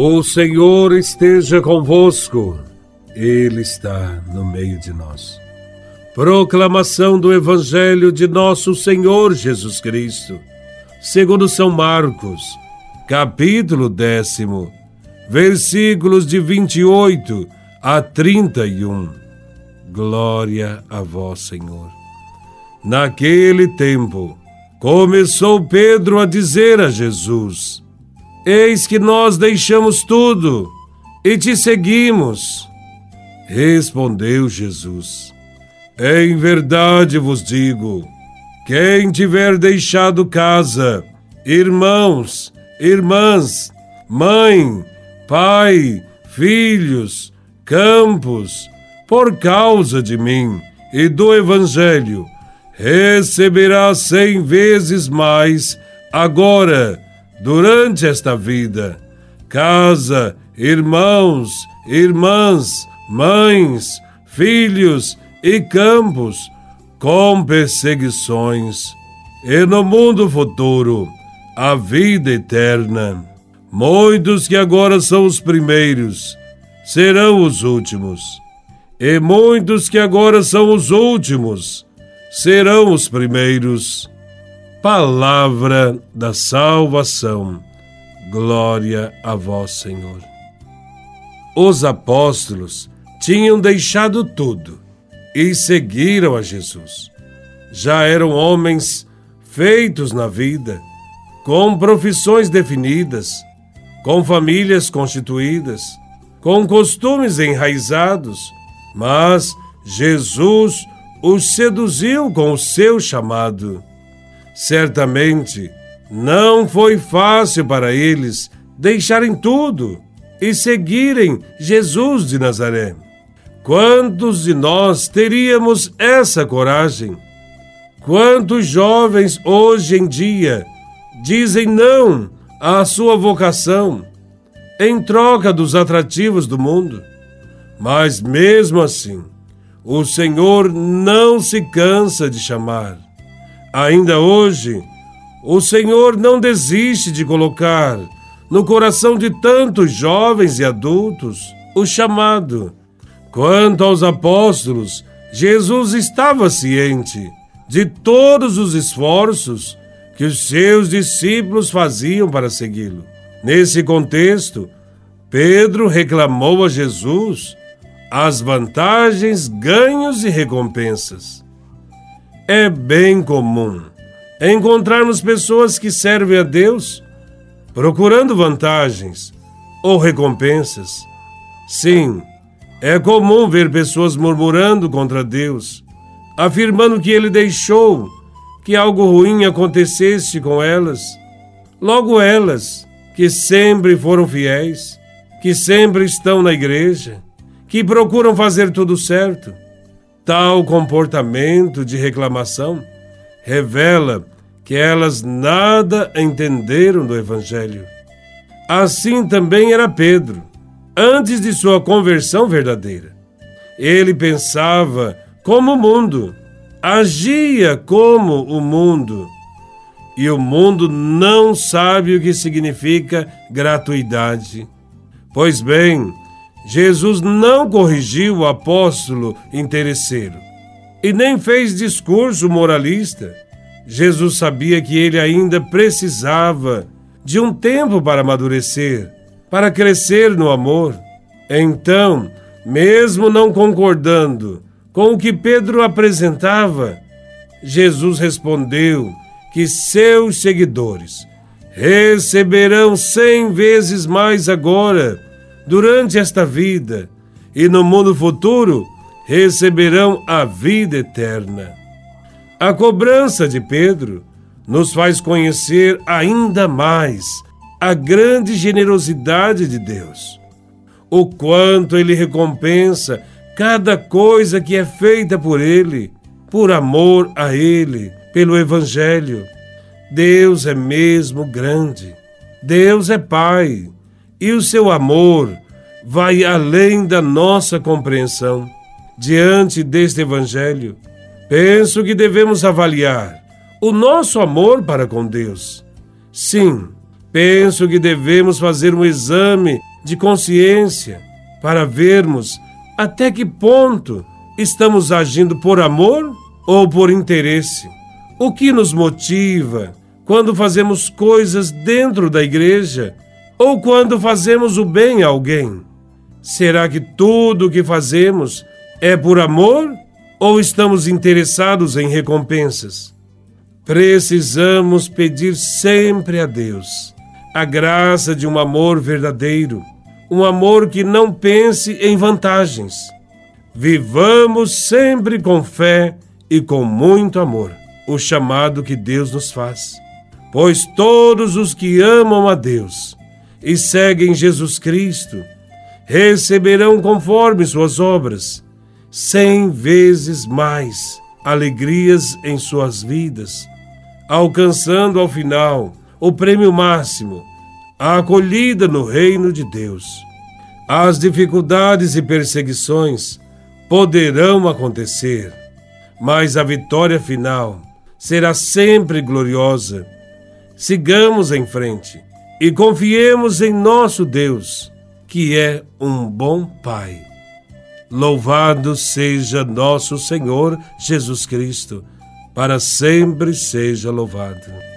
O Senhor esteja convosco, Ele está no meio de nós. Proclamação do Evangelho de Nosso Senhor Jesus Cristo, segundo São Marcos, capítulo décimo, versículos de 28 a 31. Glória a Vós, Senhor. Naquele tempo, começou Pedro a dizer a Jesus: Eis que nós deixamos tudo e te seguimos. Respondeu Jesus: Em verdade vos digo: quem tiver deixado casa, irmãos, irmãs, mãe, pai, filhos, campos, por causa de mim e do Evangelho, receberá cem vezes mais agora durante esta vida. Casa, irmãos, irmãs, mães, filhos e campos, com perseguições. E no mundo futuro, a vida eterna. Muitos que agora são os primeiros serão os últimos, e muitos que agora são os últimos serão os primeiros. Palavra da salvação. Glória a vós, Senhor. Os apóstolos tinham deixado tudo e seguiram a Jesus. Já eram homens feitos na vida, com profissões definidas, com famílias constituídas, com costumes enraizados, mas Jesus os seduziu com o seu chamado Certamente não foi fácil para eles deixarem tudo e seguirem Jesus de Nazaré. Quantos de nós teríamos essa coragem? Quantos jovens hoje em dia dizem não à sua vocação em troca dos atrativos do mundo? Mas mesmo assim, o Senhor não se cansa de chamar Ainda hoje, o Senhor não desiste de colocar no coração de tantos jovens e adultos o chamado. Quanto aos apóstolos, Jesus estava ciente de todos os esforços que os seus discípulos faziam para segui-lo. Nesse contexto, Pedro reclamou a Jesus as vantagens, ganhos e recompensas. É bem comum encontrarmos pessoas que servem a Deus procurando vantagens ou recompensas. Sim, é comum ver pessoas murmurando contra Deus, afirmando que ele deixou que algo ruim acontecesse com elas. Logo elas, que sempre foram fiéis, que sempre estão na igreja, que procuram fazer tudo certo Tal comportamento de reclamação revela que elas nada entenderam do Evangelho. Assim também era Pedro, antes de sua conversão verdadeira. Ele pensava como o mundo, agia como o mundo. E o mundo não sabe o que significa gratuidade. Pois bem, Jesus não corrigiu o apóstolo interesseiro e nem fez discurso moralista. Jesus sabia que ele ainda precisava de um tempo para amadurecer, para crescer no amor. Então, mesmo não concordando com o que Pedro apresentava, Jesus respondeu que seus seguidores receberão cem vezes mais agora durante esta vida e no mundo futuro receberão a vida eterna. A cobrança de Pedro nos faz conhecer ainda mais a grande generosidade de Deus, o quanto ele recompensa cada coisa que é feita por ele, por amor a ele, pelo Evangelho. Deus é mesmo grande, Deus é Pai e o seu amor vai além da nossa compreensão. Diante deste Evangelho, penso que devemos avaliar o nosso amor para com Deus. Sim, penso que devemos fazer um exame de consciência para vermos até que ponto estamos agindo por amor ou por interesse. O que nos motiva quando fazemos coisas dentro da igreja ou quando fazemos o bem a alguém? Será que tudo o que fazemos é por amor ou estamos interessados em recompensas? Precisamos pedir sempre a Deus a graça de um amor verdadeiro, um amor que não pense em vantagens. Vivamos sempre com fé e com muito amor o chamado que Deus nos faz. Pois todos os que amam a Deus e seguem Jesus Cristo receberão conforme suas obras cem vezes mais alegrias em suas vidas, alcançando ao final o prêmio máximo, a acolhida no reino de Deus. As dificuldades e perseguições poderão acontecer, mas a vitória final será sempre gloriosa. Sigamos em frente e confiemos em nosso Deus, que é um bom Pai. Louvado seja nosso Senhor Jesus Cristo, para sempre seja louvado.